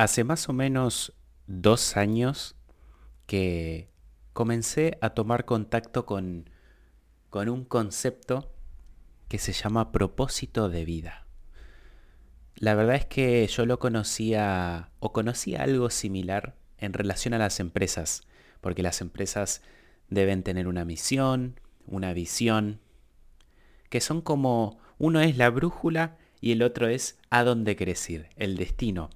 Hace más o menos dos años que comencé a tomar contacto con, con un concepto que se llama propósito de vida. La verdad es que yo lo conocía o conocía algo similar en relación a las empresas, porque las empresas deben tener una misión, una visión, que son como uno es la brújula y el otro es a dónde querés ir, el destino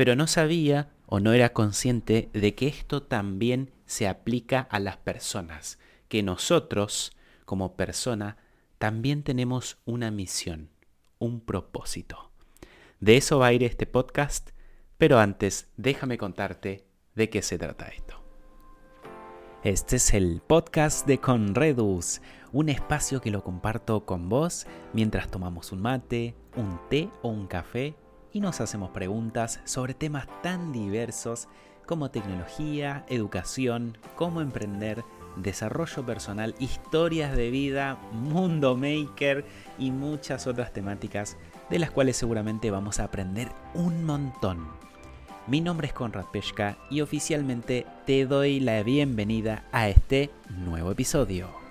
pero no sabía o no era consciente de que esto también se aplica a las personas, que nosotros, como persona, también tenemos una misión, un propósito. De eso va a ir este podcast, pero antes déjame contarte de qué se trata esto. Este es el podcast de Conredus, un espacio que lo comparto con vos mientras tomamos un mate, un té o un café y nos hacemos preguntas sobre temas tan diversos como tecnología, educación, cómo emprender, desarrollo personal, historias de vida, mundo maker y muchas otras temáticas de las cuales seguramente vamos a aprender un montón. Mi nombre es Conrad Peshka y oficialmente te doy la bienvenida a este nuevo episodio.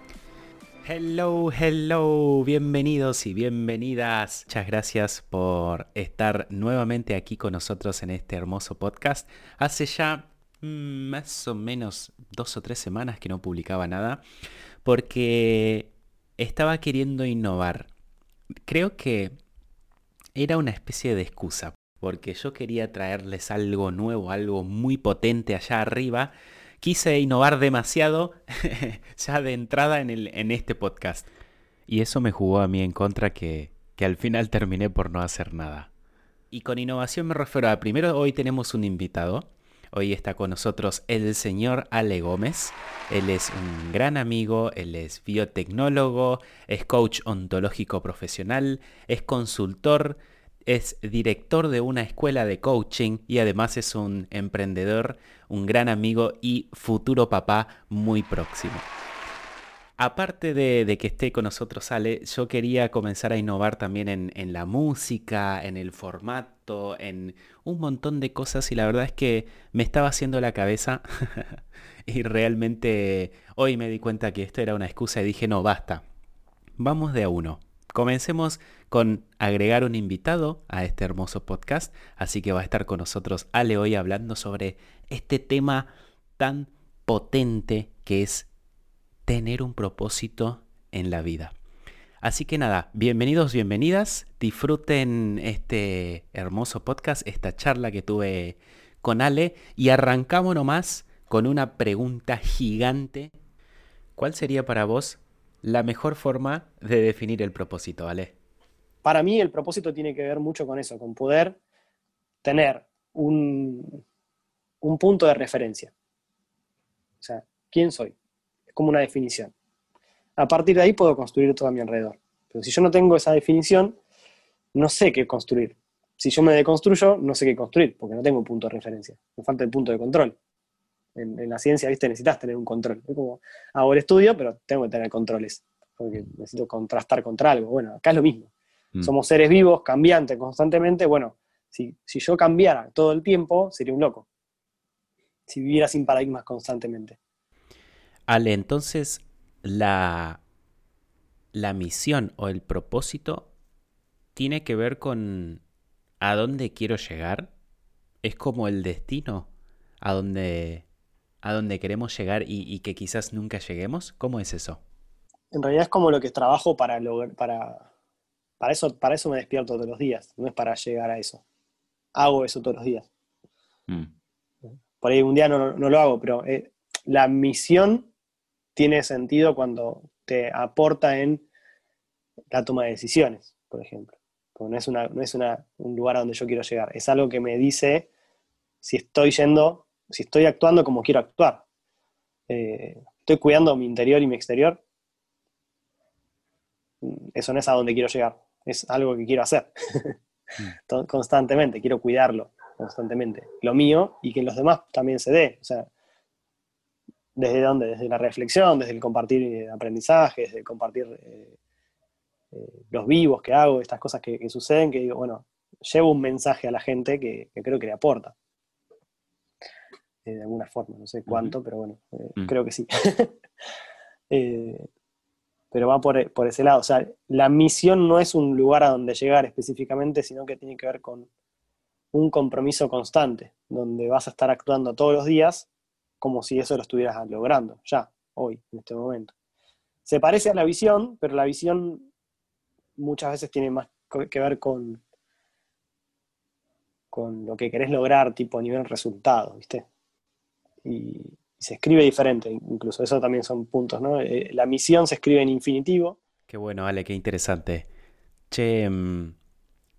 Hello, hello, bienvenidos y bienvenidas. Muchas gracias por estar nuevamente aquí con nosotros en este hermoso podcast. Hace ya mm, más o menos dos o tres semanas que no publicaba nada porque estaba queriendo innovar. Creo que era una especie de excusa porque yo quería traerles algo nuevo, algo muy potente allá arriba quise innovar demasiado ya de entrada en, el, en este podcast. Y eso me jugó a mí en contra que, que al final terminé por no hacer nada. Y con innovación me refiero a, primero hoy tenemos un invitado. Hoy está con nosotros el señor Ale Gómez. Él es un gran amigo, él es biotecnólogo, es coach ontológico profesional, es consultor, es director de una escuela de coaching y además es un emprendedor, un gran amigo y futuro papá muy próximo. Aparte de, que esté con nosotros Ale, yo quería comenzar a innovar también en, en, la música, en el formato, en un montón de cosas y la verdad es que me estaba haciendo la cabeza y realmente hoy me di cuenta que esto era una excusa y dije, no, basta, vamos de a uno. Comencemos con agregar un invitado a este hermoso podcast, así que va a estar con nosotros Ale hoy hablando sobre este tema tan potente que es tener un propósito en la vida. Así que nada, bienvenidos, bienvenidas, disfruten este hermoso podcast, esta charla que tuve con Ale y arrancamos nomás con una pregunta gigante. ¿Cuál sería para vos la mejor forma de definir el propósito, ¿vale? Para mí el propósito tiene que ver mucho con eso, con poder tener un, un punto de referencia. O sea, ¿quién soy? Es como una definición. A partir de ahí puedo construir todo a mi alrededor. Pero si yo no tengo esa definición, no sé qué construir. Si yo me deconstruyo, no sé qué construir, porque no tengo un punto de referencia. Me falta el punto de control en, la ciencia, ¿viste? Necesitas tener un control. Es como, hago el estudio, pero tengo que tener controles, porque necesito contrastar contra algo. Bueno, acá es lo mismo. Mm. Somos seres vivos, cambiantes constantemente. Bueno, si, si yo cambiara todo el tiempo, sería un loco. Si viviera sin paradigmas constantemente. Ale, entonces, la, la misión o el propósito tiene que ver con a dónde quiero llegar. Es como el destino a dónde a donde queremos llegar y, que quizás nunca lleguemos? ¿Cómo es eso? En realidad es como lo que trabajo para lograr, para, para, eso, para eso me despierto todos los días, no es para llegar a eso. Hago eso todos los días. Mm. Por ahí un día no, lo hago, pero eh, la misión tiene sentido cuando te aporta en la toma de decisiones, por ejemplo. no es, una, no es un lugar a donde yo quiero llegar, es algo que me dice si estoy yendo si estoy actuando como quiero actuar. Eh, estoy cuidando mi interior y mi exterior. Eso no es a donde quiero llegar, es algo que quiero hacer mm. constantemente, quiero cuidarlo constantemente, lo mío y que los demás también se dé. O sea, ¿desde dónde? Desde la reflexión, desde el compartir aprendizajes, desde compartir eh, eh, los vivos que hago, estas cosas que, suceden, que digo, bueno, llevo un mensaje a la gente que creo que le aporta. Eh, de alguna forma, no sé cuánto, pero bueno, eh, Mm. creo que sí. Eh, pero va por, por ese lado, o sea, la misión no es un lugar a donde llegar específicamente, sino que tiene que ver con un compromiso constante, donde vas a estar actuando todos los días como si eso lo estuvieras logrando, ya, hoy, en este momento. Se parece a la visión, pero la visión muchas veces tiene más que ver con, con lo que querés lograr, tipo a nivel resultado, ¿viste? Y, se escribe diferente, incluso, eso también son puntos, ¿no? Eh, la misión se escribe en infinitivo, Qué bueno, Ale, qué interesante. Che, mm,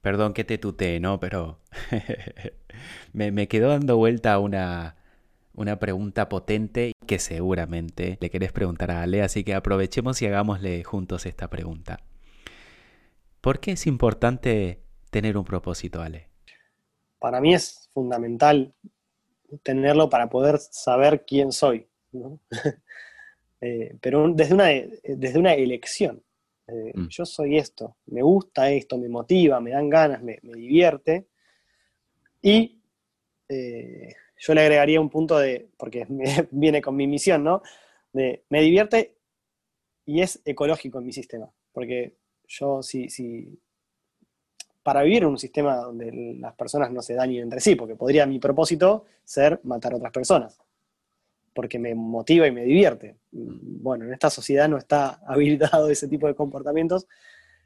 perdón que te tutee, ¿no? Pero me, me quedó dando vuelta una, una pregunta potente que seguramente le querés preguntar a Ale, así que aprovechemos y hagámosle juntos esta pregunta. ¿Por qué es importante tener un propósito, Ale? para mí es fundamental tenerlo para poder saber quién soy, ¿no? Eh, pero desde una, desde una elección. Eh, Mm. Yo soy esto, me gusta esto, me motiva, me dan ganas, me, me divierte. Y eh, yo le agregaría un punto de, porque me- viene con mi misión, ¿no? De, me divierte y es ecológico en mi sistema. Porque yo, si, si, para vivir en un sistema donde las personas no se dañen entre sí, porque podría mi propósito ser matar a otras personas, porque me motiva y me divierte. Bueno, en esta sociedad no está habilitado ese tipo de comportamientos,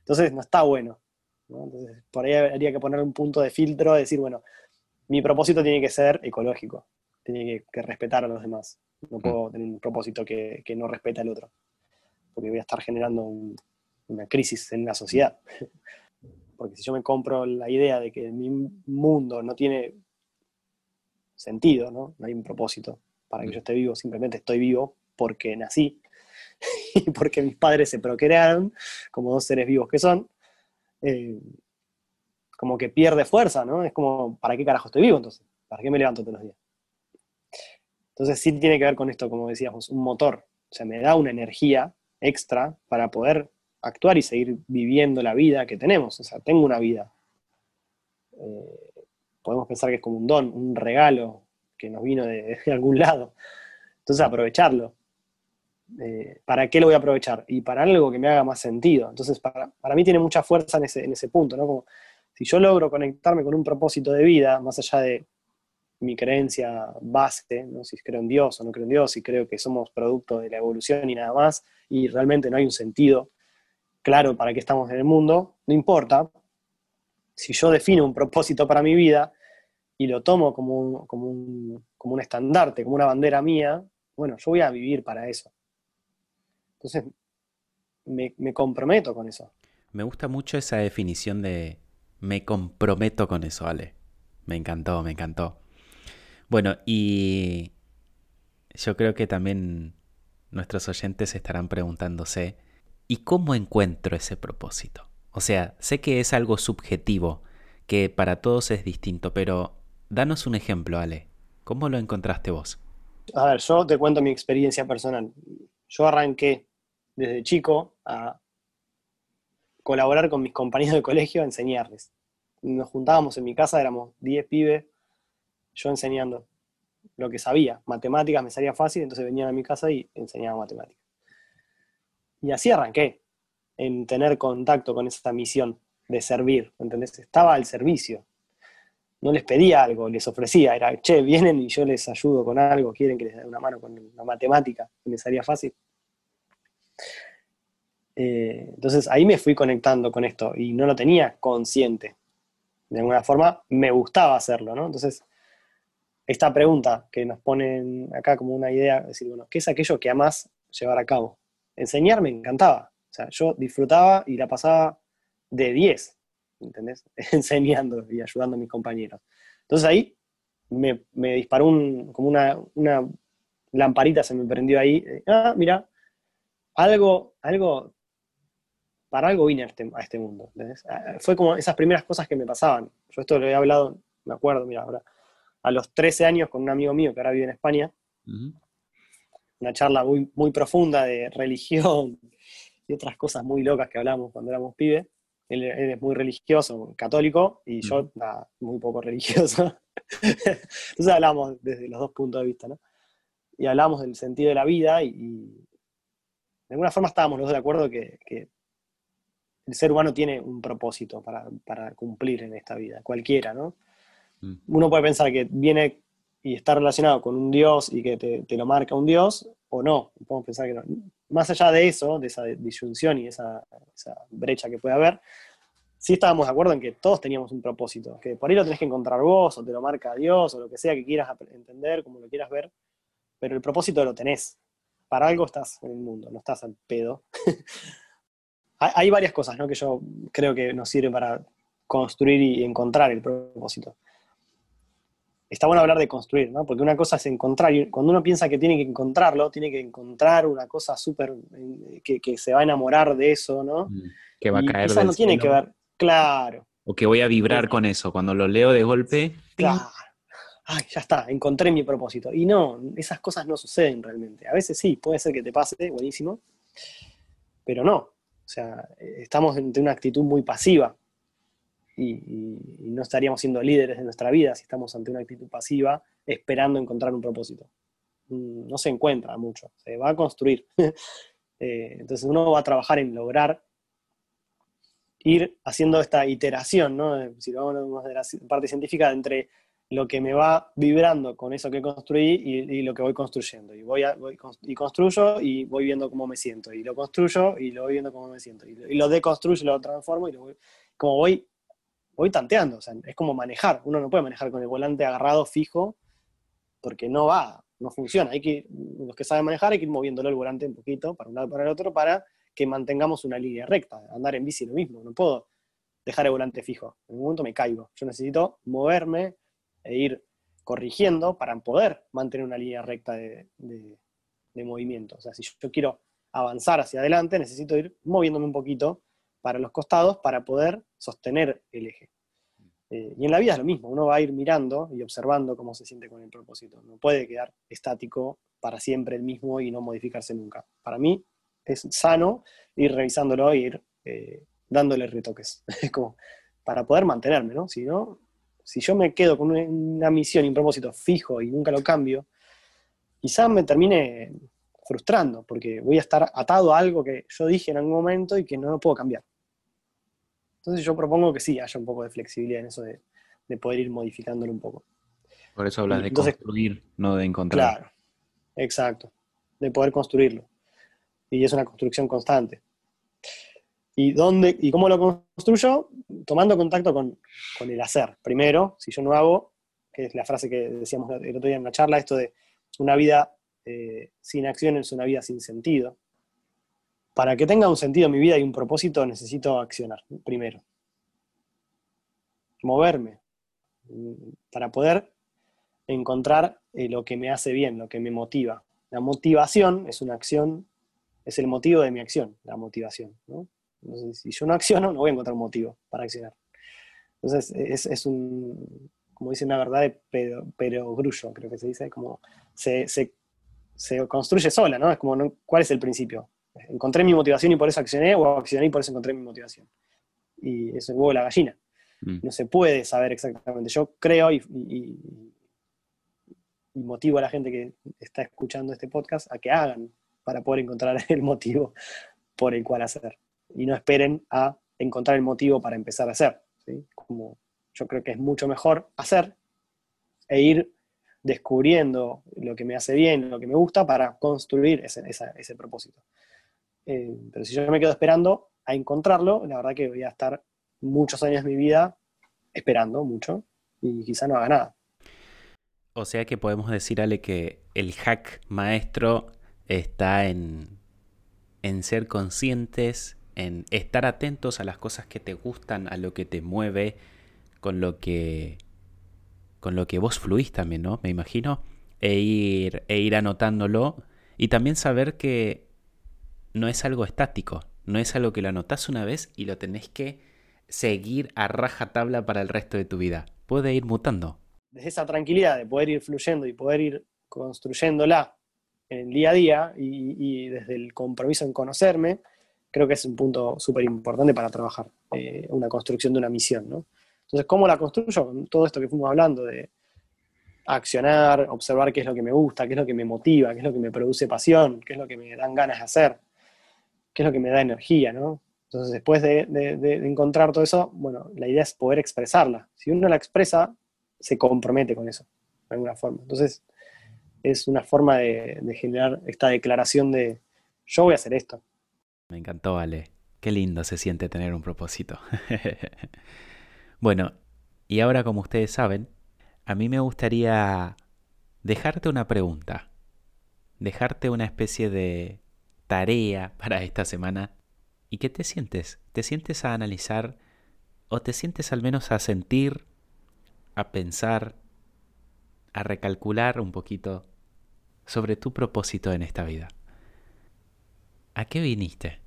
entonces no está bueno. ¿no? Entonces, por ahí habría que poner un punto de filtro, decir, bueno, mi propósito tiene que ser ecológico, tiene que, que respetar a los demás. No puedo tener un propósito que, que no respeta al otro, porque voy a estar generando un- una crisis en la sociedad. Porque si yo me compro la idea de que mi mundo no tiene sentido, ¿no? No hay un propósito para que yo esté vivo, simplemente estoy vivo porque nací y porque mis padres se procrearon como dos seres vivos que son, eh, como que pierde fuerza, ¿no? Es como, ¿para qué carajo estoy vivo entonces? ¿Para qué me levanto todos los días? Entonces sí tiene que ver con esto, como decíamos, un motor. O sea, me da una energía extra para poder actuar y seguir viviendo la vida que tenemos. O sea, tengo una vida. Eh, podemos pensar que es como un don, un regalo que nos vino de, algún lado. Entonces, aprovecharlo. Eh, ¿Para qué lo voy a aprovechar? Y para algo que me haga más sentido. Entonces, para, para mí tiene mucha fuerza en ese, en ese punto, ¿no? Como si yo logro conectarme con un propósito de vida, más allá de mi creencia base, ¿no? si creo en Dios o no creo en Dios, si creo que somos producto de la evolución y nada más, y realmente no hay un sentido claro para qué estamos en el mundo, no importa. Si yo defino un propósito para mi vida y lo tomo como un, como un, como un estandarte, como una bandera mía, bueno, yo voy a vivir para eso. Entonces, me, me comprometo con eso. Me gusta mucho esa definición de me comprometo con eso, Ale. Me encantó, me encantó. Bueno, y yo creo que también nuestros oyentes estarán preguntándose, ¿y cómo encuentro ese propósito? O sea, sé que es algo subjetivo, que para todos es distinto, pero danos un ejemplo, Ale. ¿Cómo lo encontraste vos? A ver, yo te cuento mi experiencia personal. Yo arranqué desde chico a colaborar con mis compañeros de colegio a enseñarles. Nos juntábamos en mi casa, éramos 10 pibes, yo enseñando lo que sabía. Matemáticas me salía fácil, entonces venían a mi casa y enseñaba matemáticas. Y así arranqué, en tener contacto con esa misión de servir, ¿entendés? Estaba al servicio. No les pedía algo, les ofrecía, era, che, vienen y yo les ayudo con algo, quieren que les dé una mano con la matemática, me salía fácil. Eh, entonces ahí me fui conectando con esto y no lo tenía consciente. De alguna forma me gustaba hacerlo, ¿no? Entonces, esta pregunta que nos ponen acá como una idea, decir, bueno, ¿qué es aquello que amas llevar a cabo? Enseñar me encantaba. O sea, yo disfrutaba y la pasaba de 10, ¿entendés? Enseñando y ayudando a mis compañeros. Entonces ahí me, me disparó un, como una, una lamparita, se me prendió ahí. Ah, mira, algo, algo para algo vine a este, a este mundo. ¿entendés? Fue como esas primeras cosas que me pasaban. Yo esto lo he hablado, me acuerdo, mira, ahora, a los 13 años con un amigo mío que ahora vive en España, uh -huh. Una charla muy, muy profunda de religión y otras cosas muy locas que hablamos cuando éramos pibes. Él, él, es muy religioso, católico, y yo, nada, muy poco religioso. Entonces hablamos desde los dos puntos de vista, ¿no? Y hablamos del sentido de la vida y, de alguna forma estábamos los dos de acuerdo que, el ser humano tiene un propósito para, cumplir en esta vida, cualquiera, ¿no? Mm. Uno puede pensar que viene y está relacionado con un Dios y que te, lo marca un Dios, o no. Podemos pensar que no. Más allá de eso, de esa disyunción y esa, esa brecha que puede haber, sí estábamos de acuerdo en que todos teníamos un propósito, que por ahí lo tenés que encontrar vos, o te lo marca Dios, o lo que sea que quieras entender, como lo quieras ver, pero el propósito lo tenés. Para algo estás en el mundo, no estás al pedo. Hay varias cosas ¿no? que yo creo que nos sirven para construir y encontrar el propósito. Está bueno hablar de construir, ¿no? Porque una cosa es encontrar, y cuando uno piensa que tiene que encontrarlo, tiene que encontrar una cosa súper, eh, que, se va a enamorar de eso, ¿no? Mm, que va a caer. Esa no tiene que ver, Claro. O que voy a vibrar con eso. Cuando lo leo de golpe. Claro. Ay, ya está, encontré mi propósito. Y no, esas cosas no suceden realmente. A veces sí, puede ser que te pase, buenísimo. Pero no. O sea, estamos ante una actitud muy pasiva. Y, no estaríamos siendo líderes de nuestra vida si estamos ante una actitud pasiva esperando encontrar un propósito. Mm, no se encuentra mucho, se va a construir. Eh, entonces uno va a trabajar en lograr ir haciendo esta iteración, ¿no? si lo vamos de la parte científica, entre lo que me va vibrando con eso que construí y, lo que voy construyendo. Y, voy, y construyo y voy viendo cómo me siento. Y lo construyo y lo voy viendo cómo me siento. Y lo, deconstruyo y lo transformo y lo como voy, voy tanteando. O sea, es como manejar. Uno no puede manejar con el volante agarrado fijo porque no va, no funciona. Hay que los que saben manejar hay que ir moviéndolo el volante un poquito para un lado para el otro para que mantengamos una línea recta. Andar en bici lo mismo, no puedo dejar el volante fijo. En un momento me caigo. Yo necesito moverme e ir corrigiendo para poder mantener una línea recta de, movimiento. O sea, si yo quiero avanzar hacia adelante, necesito ir moviéndome un poquito para los costados para poder sostener el eje. Eh, y en la vida es lo mismo, uno va a ir mirando y observando cómo se siente con el propósito. No puede quedar estático para siempre el mismo y no modificarse nunca. Para mí, es sano ir revisándolo e ir eh, dándole retoques, como para poder mantenerme, ¿no? Si no, si yo me quedo con una, misión y un propósito fijo y nunca lo cambio, quizás me termine frustrando, porque voy a estar atado a algo que yo dije en algún momento y que no lo puedo cambiar. Entonces yo propongo que sí, haya un poco de flexibilidad en eso de, poder ir modificándolo un poco. Por eso hablas de construir, no de encontrar. Claro, exacto, de poder construirlo y es una construcción constante. ¿Y, dónde, ¿Y cómo lo construyo? Tomando contacto con, el hacer. Primero, si yo no hago, que es la frase que decíamos el otro día en la charla, esto de una vida eh, sin acción es una vida sin sentido. Para que tenga un sentido mi vida y un propósito, necesito accionar, primero. Moverme. Para poder encontrar eh, lo que me hace bien, lo que me motiva. La motivación es una acción es el motivo de mi acción, la motivación. si yo no acciono, no voy a encontrar un motivo para accionar. Entonces, es, un, como dice una verdad de pero, grullo, creo que se dice, como se, construye sola, ¿no? Es como, ¿cuál es el principio? ¿Encontré mi motivación y por eso accioné o accioné y por eso encontré mi motivación? Y es el huevo de la gallina. Mm. No se puede saber exactamente. Yo creo y, y motivo a la gente que está escuchando este podcast a que hagan para poder encontrar el motivo por el cual hacer. Y no esperen a encontrar el motivo para empezar a hacer. Como yo creo que es mucho mejor hacer e ir descubriendo lo que me hace bien, lo que me gusta, para construir ese, propósito. Eh, pero si yo me quedo esperando a encontrarlo, la verdad que voy a estar muchos años de mi vida esperando mucho y quizá no haga nada. O sea que podemos decir, Ale, que el hack maestro está en, en ser conscientes, en estar atentos a las cosas que te gustan, a lo que te mueve, con lo que con lo que vos fluís también, ¿no? Me imagino, e ir, e ir anotándolo y también saber que no es algo estático, no es algo que lo anotás una vez y lo tenés que seguir a raja tabla para el resto de tu vida. Puede ir mutando. Desde esa tranquilidad de poder ir fluyendo y poder ir construyéndola en el día a día y, desde el compromiso en conocerme, creo que es un punto súper importante para trabajar, eh, una construcción de una misión. ¿no? Entonces, ¿cómo la construyo? Todo esto que fuimos hablando de accionar, observar qué es lo que me gusta, qué es lo que me motiva, qué es lo que me produce pasión, qué es lo que me dan ganas de hacer, qué es lo que me da energía, ¿no? Entonces, después de, encontrar todo eso, bueno, la idea es poder expresarla. Si uno la expresa, se compromete con eso, de alguna forma. Entonces, es una forma de, de generar esta declaración de, yo voy a hacer esto. Me encantó, Ale. Qué lindo se siente tener un propósito. bueno, y ahora como ustedes saben, a mí me gustaría dejarte una pregunta, dejarte una especie de tarea para esta semana. ¿Y qué te sientes? ¿Te sientes a analizar o te sientes al menos a sentir, a pensar, a recalcular un poquito sobre tu propósito en esta vida? ¿A qué viniste?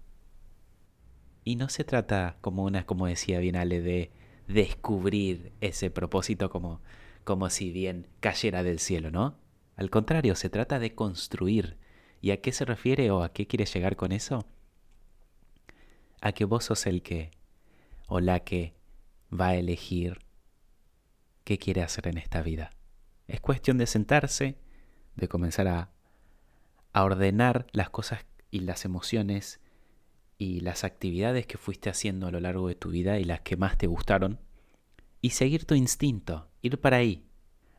Y no se trata como una, como decía bien Ale, de descubrir ese propósito como, como si bien cayera del cielo, ¿no? Al contrario, se trata de construir. ¿Y a qué se refiere o a qué quiere llegar con eso? A que vos sos el que o la que va a elegir qué quiere hacer en esta vida. Es cuestión de sentarse, de comenzar a, a ordenar las cosas y las emociones y las actividades que fuiste haciendo a lo largo de tu vida y las que más te gustaron y seguir tu instinto, ir para ahí,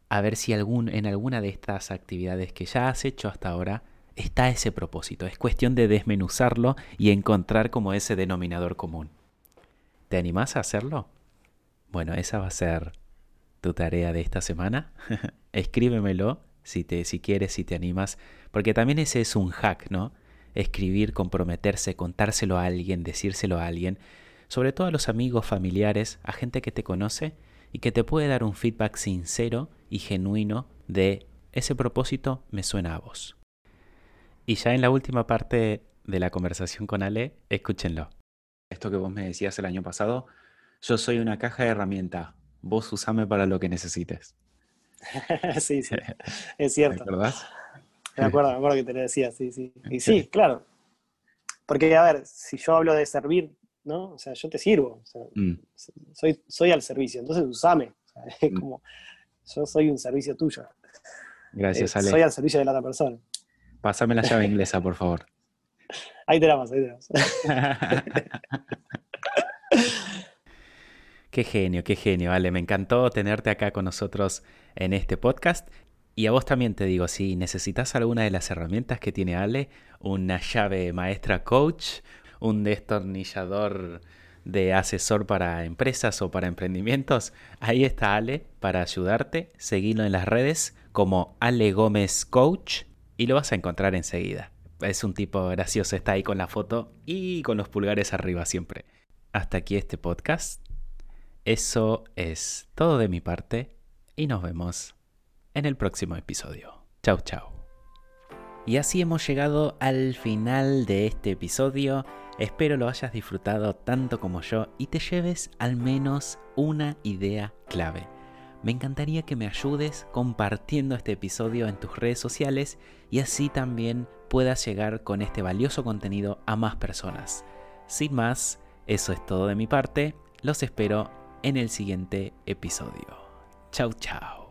a ver si algún, en alguna de estas actividades que ya has hecho hasta ahora está ese propósito. Es cuestión de desmenuzarlo y encontrar como ese denominador común. ¿Te animás a hacerlo? Bueno, esa va a ser tu tarea de esta semana. Escríbemelo si, te, si quieres, si te animas, porque también ese es un hack, ¿no? Escribir, comprometerse, contárselo a alguien, decírselo a alguien, sobre todo a los amigos, familiares, a gente que te conoce y que te puede dar un feedback sincero y genuino de ese propósito me suena a vos. Y ya en la última parte de la conversación con Ale, escúchenlo. Esto que vos me decías el año pasado, yo soy una caja de herramientas, vos usame para lo que necesites. sí, sí, es cierto. ¿Verdad? Me acuerdo, me acuerdo que te lo decía, sí, sí. Y sí, claro. Porque, a ver, si yo hablo de servir, ¿no? O sea, yo te sirvo. Mm. soy, soy al servicio, entonces usame. es mm. como, yo soy un servicio tuyo. Gracias, eh, Ale. Soy al servicio de la otra persona. Pásame la llave inglesa, por favor. Ahí te la paso, ahí te Qué genio, qué genio, Ale. Me encantó tenerte acá con nosotros en este podcast. Y a vos también te digo, si necesitas alguna de las herramientas que tiene Ale, una llave maestra coach, un destornillador de asesor para empresas o para emprendimientos, ahí está Ale para ayudarte. Seguilo en las redes como Ale Gómez Coach y lo vas a encontrar enseguida. Es un tipo gracioso, está ahí con la foto y con los pulgares arriba siempre. Hasta aquí este podcast. Eso es todo de mi parte y nos vemos en el próximo episodio. Chao, chao. Y así hemos llegado al final de este episodio. Espero lo hayas disfrutado tanto como yo y te lleves al menos una idea clave. Me encantaría que me ayudes compartiendo este episodio en tus redes sociales y así también puedas llegar con este valioso contenido a más personas. Sin más, eso es todo de mi parte. Los espero en el siguiente episodio. Chau, chao.